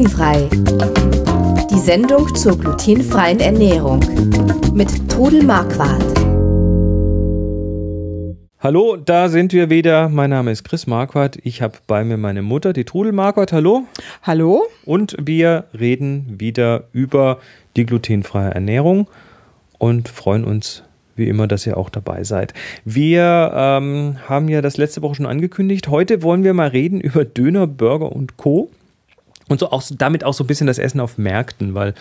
Glutenfrei. Die Sendung zur glutenfreien Ernährung mit Trudel Marquardt. Hallo, da sind wir wieder. Mein Name ist Chris Marquardt. Ich habe bei mir meine Mutter, die Trudel Marquardt. Hallo. Hallo. Und wir reden wieder über die glutenfreie Ernährung und freuen uns wie immer, dass ihr auch dabei seid. Wir ähm, haben ja das letzte Woche schon angekündigt. Heute wollen wir mal reden über Döner, Burger und Co. Und so auch damit auch so ein bisschen das Essen auf Märkten, weil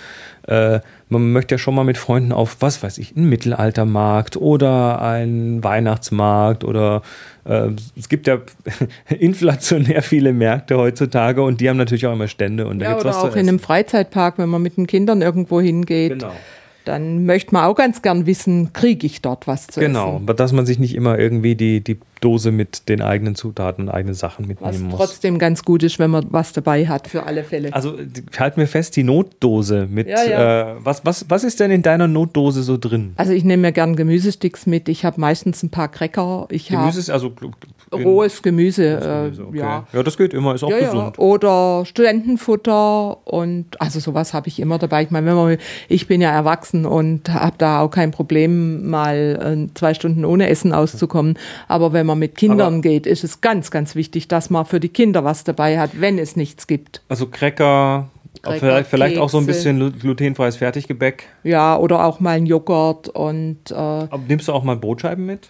äh, man möchte ja schon mal mit Freunden auf, was weiß ich, einen Mittelaltermarkt oder einen Weihnachtsmarkt oder äh, es gibt ja inflationär viele Märkte heutzutage und die haben natürlich auch immer Stände. Und da ja, gibt's oder was zu auch in essen. einem Freizeitpark, wenn man mit den Kindern irgendwo hingeht. Genau. Dann möchte man auch ganz gern wissen, kriege ich dort was zu Genau, essen? aber dass man sich nicht immer irgendwie die, die Dose mit den eigenen Zutaten und eigenen Sachen Was mitnehmen muss. trotzdem ganz gut ist, wenn man was dabei hat, für alle Fälle. Also halt mir fest, die Notdose mit. Ja, ja. Äh, was, was, was ist denn in deiner Notdose so drin? Also ich nehme mir gern Gemüsesticks mit. Ich habe meistens ein paar Cracker. Ich Gemüse ist also rohes Gemüse. Gemüse, äh, okay. ja. ja, das geht immer, ist auch Ja, gesund. Oder Studentenfutter und also sowas habe ich immer dabei. Ich meine, wenn man, ich bin ja erwachsen und habe da auch kein Problem, mal äh, zwei Stunden ohne Essen auszukommen. Aber wenn man mit Kindern Aber- geht, ist es ganz, ganz wichtig, dass man für die Kinder was dabei hat, wenn es nichts gibt. Also Cracker, Cracker, vielleicht, vielleicht auch so ein bisschen lu- glutenfreies Fertiggebäck. Ja, oder auch mal ein Joghurt und äh, nimmst du auch mal Brotscheiben mit?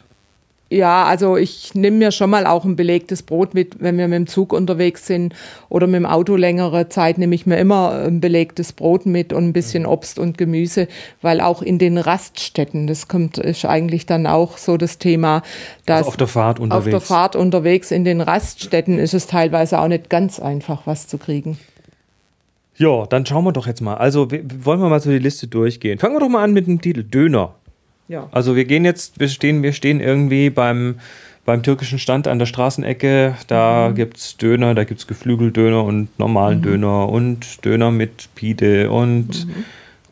Ja, also ich nehme mir schon mal auch ein belegtes Brot mit, wenn wir mit dem Zug unterwegs sind oder mit dem Auto längere Zeit, nehme ich mir immer ein belegtes Brot mit und ein bisschen Obst und Gemüse, weil auch in den Raststätten, das kommt, ist eigentlich dann auch so das Thema, dass Also auf der Fahrt auf unterwegs. der Fahrt unterwegs in den Raststätten ist es teilweise auch nicht ganz einfach, was zu kriegen. Ja, dann schauen wir doch jetzt mal. Also wollen wir mal so die Liste durchgehen. Fangen wir doch mal an mit dem Titel Döner. Ja. Also wir gehen jetzt, wir stehen, wir stehen irgendwie beim, beim türkischen Stand an der Straßenecke. Da gibt's Döner, da gibt's Geflügeldöner und normalen Döner und Döner mit Pide und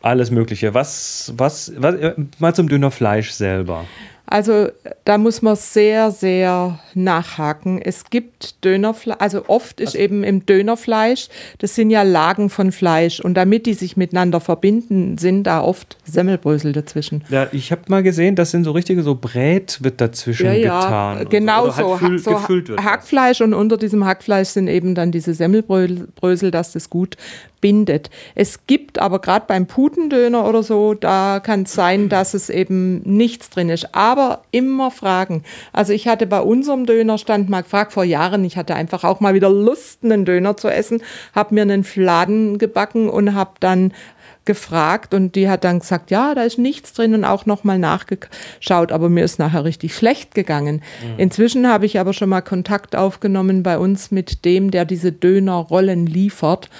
alles Mögliche. Was, was, was, äh, mal zum Dönerfleisch selber. Also da muss man sehr, sehr nachhaken. Es gibt Dönerfleisch, also oft ist eben im Dönerfleisch, das sind ja Lagen von Fleisch und damit die sich miteinander verbinden, sind da oft Semmelbrösel dazwischen. Ja, ich habe mal gesehen, das sind so richtige so Brät wird dazwischen getan. und so. genau halt so. füll- Ha- so gefüllt wird. das. Hackfleisch und unter diesem Hackfleisch sind eben dann diese Semmelbrösel, dass das gut bindet. Es gibt aber gerade beim Putendöner oder so, da kann es sein, dass es eben nichts drin ist. Aber immer fragen. Also ich hatte bei unserem Dönerstand mal gefragt vor Jahren, ich hatte einfach auch mal wieder Lust, einen Döner zu essen, habe mir einen Fladen gebacken und habe dann gefragt und die hat dann gesagt, ja, da ist nichts drin und auch nochmal nachgeschaut, aber mir ist nachher richtig schlecht gegangen. Inzwischen habe ich aber schon mal Kontakt aufgenommen bei uns mit dem, der diese Dönerrollen liefert.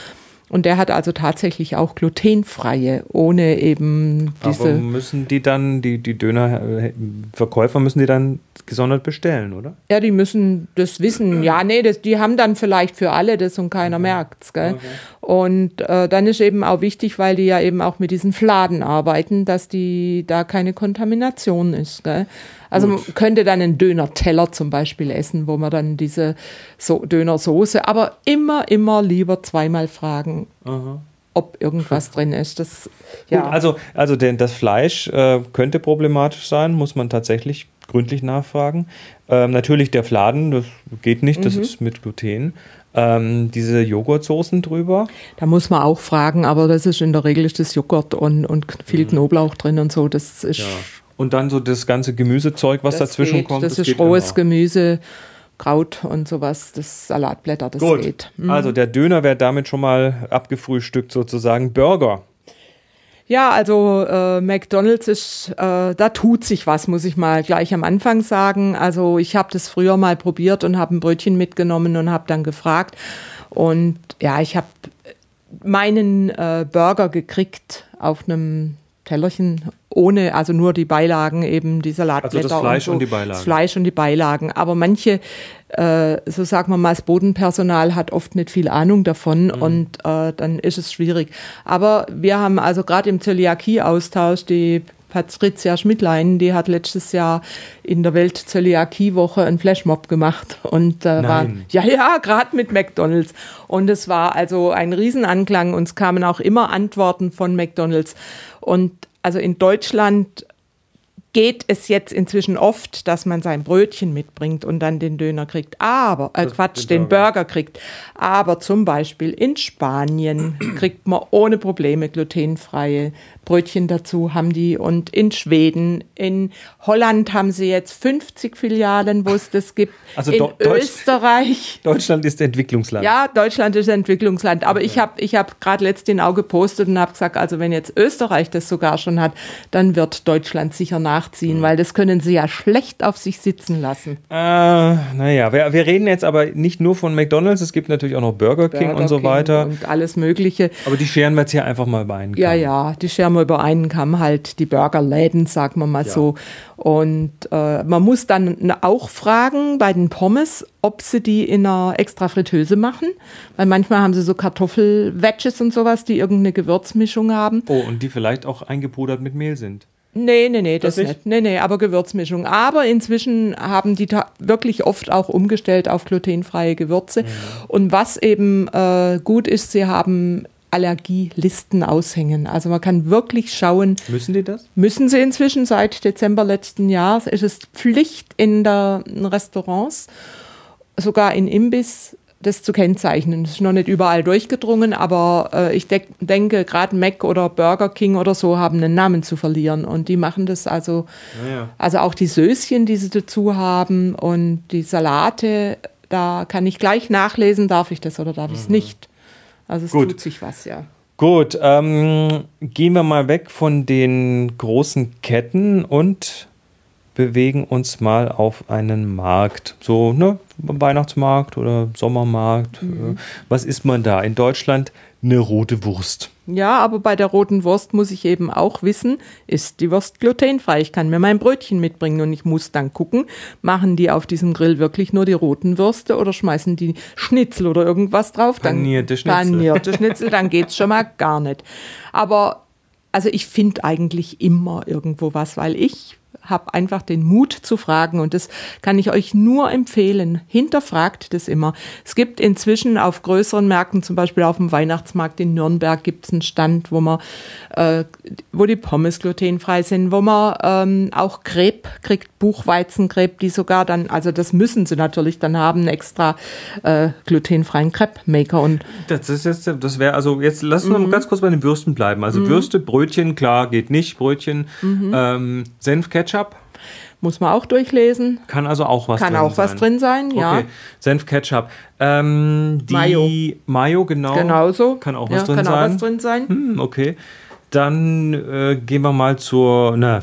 Und der hat also tatsächlich auch glutenfreie, ohne eben Aber diese. müssen die dann, die, die Dönerverkäufer müssen die dann gesondert bestellen, oder? Ja, die müssen das wissen. Ja, nee, das, die haben dann vielleicht für alle das und keiner merkt's, gell? Und äh, dann ist eben auch wichtig, weil die ja eben auch mit diesen Fladen arbeiten, dass die da keine Kontamination ist, gell? Also man könnte dann einen Döner-Teller zum Beispiel essen, wo man dann diese so Dönersoße, aber immer, immer lieber zweimal fragen, ob irgendwas drin ist. Das, ja. Gut, also, also denn das Fleisch äh, könnte problematisch sein, muss man tatsächlich gründlich nachfragen. Ähm, natürlich der Fladen, das geht nicht, Mhm. das ist mit Gluten. Ähm, diese Joghurtsoßen drüber. Da muss man auch fragen, aber das ist in der Regel ist das Joghurt und, und viel Knoblauch drin und so. Das ist, Und dann so das ganze Gemüsezeug, was das dazwischen geht. kommt. Das, ist geht rohes immer. Gemüse, Kraut und sowas, das Salatblätter, das Gut, geht. Mhm. also der Döner wäre damit schon mal abgefrühstückt sozusagen. Burger. Ja, also äh, McDonald's ist, äh, da tut sich was, muss ich mal gleich am Anfang sagen. Also ich habe das früher mal probiert und habe ein Brötchen mitgenommen und habe dann gefragt. Und ja, ich habe meinen äh, Burger gekriegt auf einem Tellerchen ohne, also nur die Beilagen eben, die Salatblätter. Also das Fleisch so. und die Beilagen. Das Fleisch und die Beilagen. Aber manche, äh, so sagen wir mal, das Bodenpersonal hat oft nicht viel Ahnung davon Mhm. und äh, dann ist es schwierig. Aber wir haben also gerade im Zöliakie-Austausch die Patricia Schmidlein, die hat letztes Jahr in der Welt-Zöliakie-Woche einen Flashmob gemacht und äh, war, ja, ja, gerade mit McDonalds. Und es war also ein Riesenanklang. Uns kamen auch immer Antworten von McDonalds. Und also in Deutschland geht es jetzt inzwischen oft, dass man sein Brötchen mitbringt und dann den Döner kriegt. Aber, äh, Quatsch, den Burger. Burger kriegt. Aber zum Beispiel in Spanien kriegt man ohne Probleme glutenfreie Brötchen dazu haben die und in Schweden, in Holland haben sie jetzt 50 Filialen, wo es das gibt. Also in Do Österreich. Deutschland ist Entwicklungsland. Ja, Deutschland ist Entwicklungsland. Aber okay. ich habe ich hab gerade letztens auch gepostet und habe gesagt, also wenn jetzt Österreich das sogar schon hat, dann wird Deutschland sicher nachziehen, mhm. weil das können sie ja schlecht auf sich sitzen lassen. Äh, naja, wir, wir reden jetzt aber nicht nur von McDonalds, es gibt natürlich auch noch Burger King Burger und so King weiter. Und alles Mögliche. Aber die scheren wir jetzt hier einfach mal bei Ja, ja, die scheren wir über einen Kamm halt die Burgerläden, sagen wir mal ja. so. Und äh, man muss dann auch fragen bei den Pommes, ob sie die in einer extra Fritteuse machen, weil manchmal haben sie so Kartoffelwedges und sowas, die irgendeine Gewürzmischung haben. Oh, und die vielleicht auch eingepudert mit Mehl sind. Nee, nee, nee, das, das nicht. Nee, nee, aber Gewürzmischung. Aber inzwischen haben die wirklich oft auch umgestellt auf glutenfreie Gewürze. Mhm. Und was eben äh, gut ist, sie haben Allergielisten aushängen. Also man kann wirklich schauen. Müssen die das? Müssen sie inzwischen seit Dezember letzten Jahres. Es ist Pflicht in der in Restaurants, sogar in Imbiss, das zu kennzeichnen. Das ist noch nicht überall durchgedrungen, aber äh, ich de denke, gerade Mac oder Burger King oder so haben einen Namen zu verlieren und die machen das also, ja. also auch die Söschen, die sie dazu haben und die Salate, da kann ich gleich nachlesen, darf ich das oder darf ich es mhm. nicht. Also es Gut. tut sich was, ja. Gut, ähm, gehen wir mal weg von den großen Ketten und bewegen uns mal auf einen Markt. So, ne, Weihnachtsmarkt oder Sommermarkt. Mhm. Was isst man da? In Deutschland eine rote Wurst. Ja, aber bei der roten Wurst muss ich eben auch wissen, ist die Wurst glutenfrei? Ich kann mir mein Brötchen mitbringen und ich muss dann gucken, machen die auf diesem Grill wirklich nur die roten Würste oder schmeißen die Schnitzel oder irgendwas drauf? Dann, panierte Schnitzel. Panierte Schnitzel, dann geht's schon mal gar nicht. Aber also ich finde eigentlich immer irgendwo was, weil ich habe einfach den Mut zu fragen und das kann ich euch nur empfehlen. Hinterfragt das immer. Es gibt inzwischen auf größeren Märkten, zum Beispiel auf dem Weihnachtsmarkt in Nürnberg, gibt es einen Stand, wo man, äh, wo die Pommes glutenfrei sind, wo man ähm, auch Crepe kriegt, Buchweizencrepe, die sogar dann, also das müssen sie natürlich dann haben, einen extra äh, glutenfreien Crepe-Maker und das ist jetzt, das wäre also jetzt lass uns mhm. mal ganz kurz bei den Würsten bleiben. Also mhm. Würste, Brötchen, klar geht nicht, Brötchen, mhm. ähm, Senf, Ketchup. Muss man auch durchlesen. Kann also auch was Kann drin sein. Kann auch was drin sein, ja. Okay. Senf, Ketchup. Ähm, die Mayo. Mayo, genau. Genauso. Kann auch was ja, drin kann sein. Kann auch was drin sein. Hm, okay. Dann äh, gehen wir mal zur, na,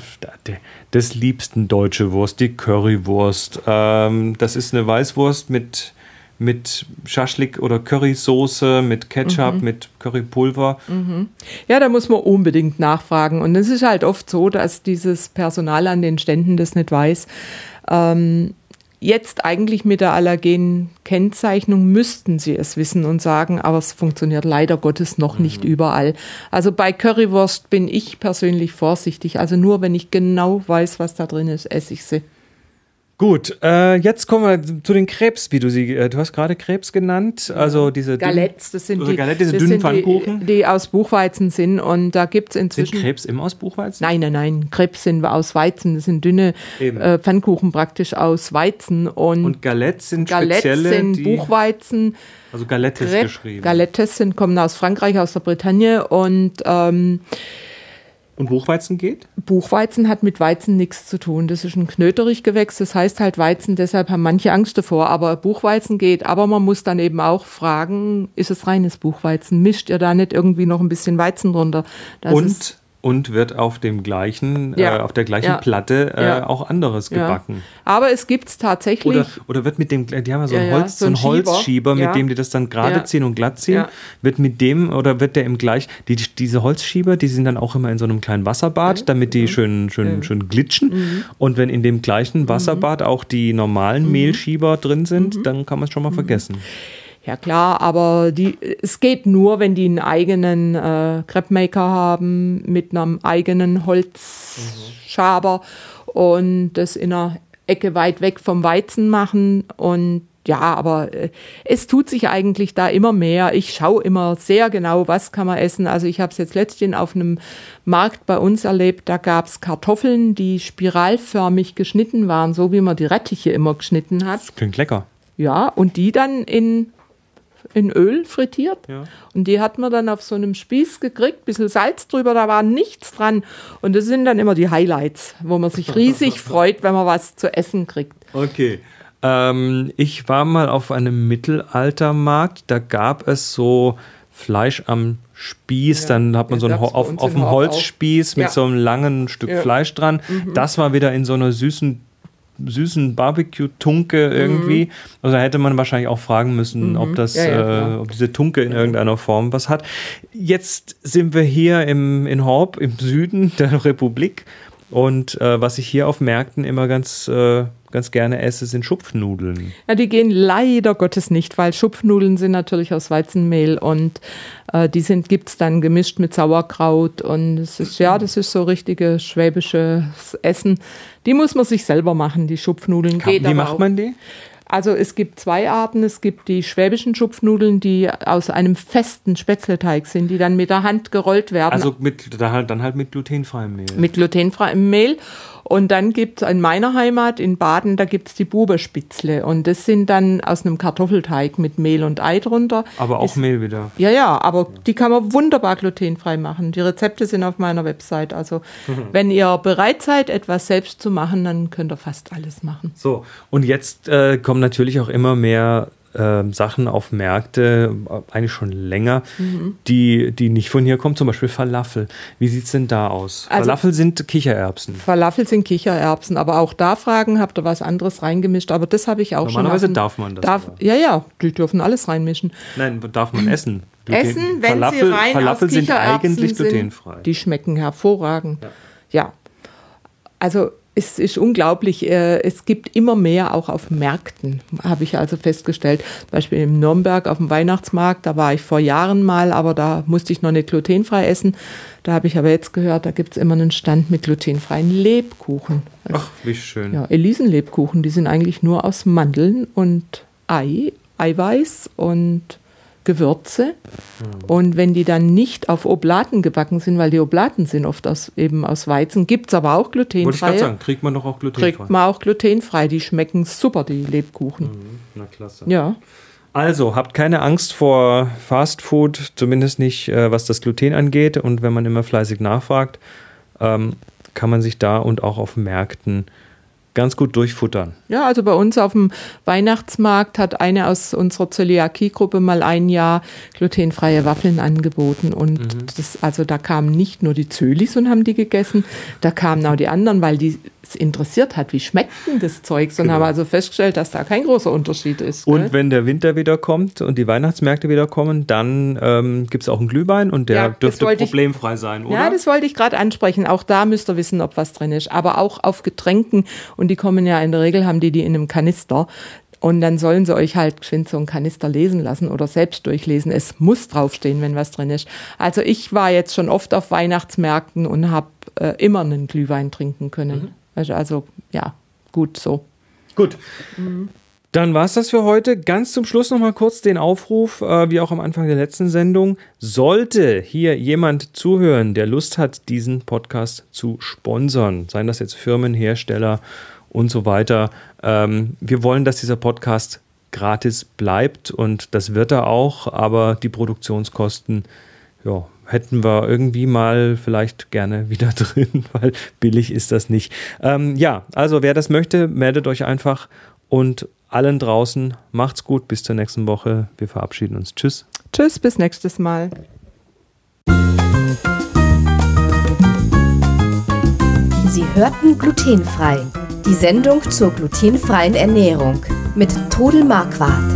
des liebsten deutsche Wurst, die Currywurst. Ähm, das ist eine Weißwurst mit mit Schaschlik oder Currysoße, mit Ketchup, mhm. mit Currypulver. Mhm. Ja, da muss man unbedingt nachfragen. Und es ist halt oft so, dass dieses Personal an den Ständen das nicht weiß. Ähm, jetzt eigentlich mit der Allergen-Kennzeichnung müssten sie es wissen und sagen, aber es funktioniert leider Gottes noch mhm. nicht überall. Also bei Currywurst bin ich persönlich vorsichtig. Also nur wenn ich genau weiß, was da drin ist, esse ich sie. Gut, äh, jetzt kommen wir zu den Krebs, wie du sie, äh, du hast gerade Krebs genannt, also diese Galettes, das sind die, Galette, diese das dünnen Pfannkuchen. Die, die, aus Buchweizen sind und da gibt es inzwischen... Sind Krebs immer aus Buchweizen? Nein, nein, nein, Krebs sind aus Weizen, das sind dünne äh, Pfannkuchen praktisch aus Weizen und... Und Galettes sind Galettes spezielle... sind die, Buchweizen. Also Galettes Crepe, geschrieben. Galettes sind, kommen aus Frankreich, aus der Bretagne und... Ähm, und Buchweizen geht? Buchweizen hat mit Weizen nichts zu tun. Das ist ein Knöterichgewächs, das heißt halt Weizen, deshalb haben manche Angst davor. Aber Buchweizen geht. Aber man muss dann eben auch fragen, ist es reines Buchweizen? Mischt ihr da nicht irgendwie noch ein bisschen Weizen drunter? Das Und und wird auf dem gleichen, ja. äh, auf der gleichen ja. Platte äh, ja. auch anderes gebacken. Aber es gibt es tatsächlich. Oder, oder wird mit dem, die haben ja so einen, Holz, so einen Holzschieber, mit dem die das dann gerade ziehen und glatt ziehen. Wird mit dem oder wird der im gleich, die, diese Holzschieber, die sind dann auch immer in so einem kleinen Wasserbad, damit die mhm. schön, schön, schön glitschen. Mhm. Und wenn in dem gleichen mhm. Wasserbad auch die normalen mhm. Mehlschieber drin sind, mhm. dann kann man es schon mal mhm. Ja klar, aber die, es geht nur, wenn die einen eigenen äh, Crepe-Maker haben mit einem eigenen Holzschaber und das in einer Ecke weit weg vom Weizen machen und ja, aber äh, es tut sich eigentlich da immer mehr. Ich schaue immer sehr genau, was kann man essen. Also ich habe es jetzt letztens auf einem Markt bei uns erlebt, da gab es Kartoffeln, die spiralförmig geschnitten waren, so wie man die Rettiche immer geschnitten hat. Das klingt lecker. Ja, und die dann in, in Öl frittiert. Ja. Und die hat man dann auf so einem Spieß gekriegt, bisschen Salz drüber, da war nichts dran. Und das sind dann immer die Highlights, wo man sich riesig freut, wenn man was zu essen kriegt. Okay. Ähm, ich war mal auf einem Mittelaltermarkt, da gab es so Fleisch am Spieß, Ja, dann hat man ja, so einen auf, auf dem Horb auch. Holzspieß mit so einem langen Stück. Mhm. Fleisch dran. Das war wieder in so einer süßen süßen Barbecue-Tunke irgendwie. Also da hätte man wahrscheinlich auch fragen müssen, ob das, Mhm. Ja, ja, äh, ob diese Tunke in irgendeiner Form was hat. Jetzt sind wir hier im, in Horb im Süden der Republik und äh, was ich hier auf Märkten immer ganz, äh, ganz gerne esse, sind Schupfnudeln. Ja, die gehen leider Gottes nicht, weil Schupfnudeln sind natürlich aus Weizenmehl und äh, die sind gibt's dann gemischt mit Sauerkraut und es ist ja, das ist so richtige schwäbisches Essen. Die muss man sich selber machen, die Schupfnudeln. Geht Wie macht auch. man die? Also es gibt zwei Arten. Es gibt die schwäbischen Schupfnudeln, die aus einem festen Spätzleteig sind, die dann mit der Hand gerollt werden. Also mit, halt, dann halt mit glutenfreiem Mehl. mit glutenfreiem Mehl. Und dann gibt es in meiner Heimat in Baden, da gibt es die Buberspitzle. Und das sind dann aus einem Kartoffelteig mit Mehl und Ei drunter. Aber auch Ist- Mehl wieder. Ja, ja, aber die kann man wunderbar glutenfrei machen. Die Rezepte sind auf meiner Website. Also wenn ihr bereit seid, etwas selbst zu machen, dann könnt ihr fast alles machen. So, und jetzt äh, kommen natürlich auch immer mehr ähm, Sachen auf Märkte, äh, eigentlich schon länger, Mhm. die, die nicht von hier kommen, zum Beispiel Falafel. Wie sieht's denn da aus? Also- Falafel sind Kichererbsen. Falafel sind Kichererbsen, aber auch da fragen, habt ihr was anderes reingemischt? Aber das habe ich auch schon. Normalerweise auf dem- darf man das Darf, ja, ja, die dürfen alles reinmischen. Nein, darf man essen. Gluten- Essen, wenn Falafel, sie rein Falafel aus sind eigentlich sind, glutenfrei. Die schmecken hervorragend. Ja. Also es ist unglaublich, äh, es gibt immer mehr auch auf Märkten, habe ich also festgestellt. Zum Beispiel in Nürnberg auf dem Weihnachtsmarkt, da war ich vor Jahren mal, aber da musste ich noch nicht glutenfrei essen. Da habe ich aber jetzt gehört, da gibt es immer einen Stand mit glutenfreien Lebkuchen. Also, Ach, wie schön. ja, Elisenlebkuchen, die sind eigentlich nur aus Mandeln und Ei, Eiweiß und Gewürze. Und wenn die dann nicht auf Oblaten gebacken sind, weil die Oblaten sind oft aus, eben aus Weizen, gibt es aber auch Wollte ich gerade sagen, kriegt man doch auch glutenfrei. Kriegt man auch glutenfrei. Die schmecken super, die Lebkuchen. Na klasse. Ja. Also, habt keine Angst vor Fast Food, zumindest nicht, äh, was das Gluten angeht. Und wenn man immer fleißig nachfragt, ähm, kann man sich da und auch auf Märkten ganz gut durchfuttern. Ja, also bei uns auf dem Weihnachtsmarkt hat eine aus unserer Zöliakie-Gruppe mal ein Jahr glutenfreie Waffeln angeboten. Und Mhm. das, also da kamen nicht nur die Zölis und haben die gegessen, da kamen auch die anderen, weil die es interessiert hat, wie schmeckt denn das Zeugs und Genau. haben also festgestellt, dass da kein großer Unterschied ist. Und gell? wenn der Winter wieder kommt und die Weihnachtsmärkte wieder kommen, dann ähm, gibt es auch einen Glühwein und der Ja, dürfte wollte ich- problemfrei sein, oder? Ja, das wollte ich gerade ansprechen. Auch da müsst ihr wissen, ob was drin ist. Aber auch auf Getränken. Und die kommen ja in der Regel, haben die die in einem Kanister. Und dann sollen sie euch halt geschwind so einen Kanister lesen lassen oder selbst durchlesen. Es muss draufstehen, wenn was drin ist. Also ich war jetzt schon oft auf Weihnachtsmärkten und habe äh, immer einen Glühwein trinken können. Also, also ja, gut so. Gut. Dann war es das für heute. Ganz zum Schluss noch mal kurz den Aufruf, äh, wie auch am Anfang der letzten Sendung. Sollte hier jemand zuhören, der Lust hat, diesen Podcast zu sponsern, seien das jetzt Firmen, Hersteller und so weiter. Ähm, wir wollen, dass dieser Podcast gratis bleibt und das wird er auch, aber die Produktionskosten, ja, hätten wir irgendwie mal vielleicht gerne wieder drin, weil billig ist das nicht. Ähm, ja, also wer das möchte, meldet euch einfach und allen draußen macht's gut. Bis zur nächsten Woche. Wir verabschieden uns. Tschüss. Tschüss, bis nächstes Mal. Sie hörten glutenfrei. Die Sendung zur glutenfreien Ernährung mit Todel Marquardt.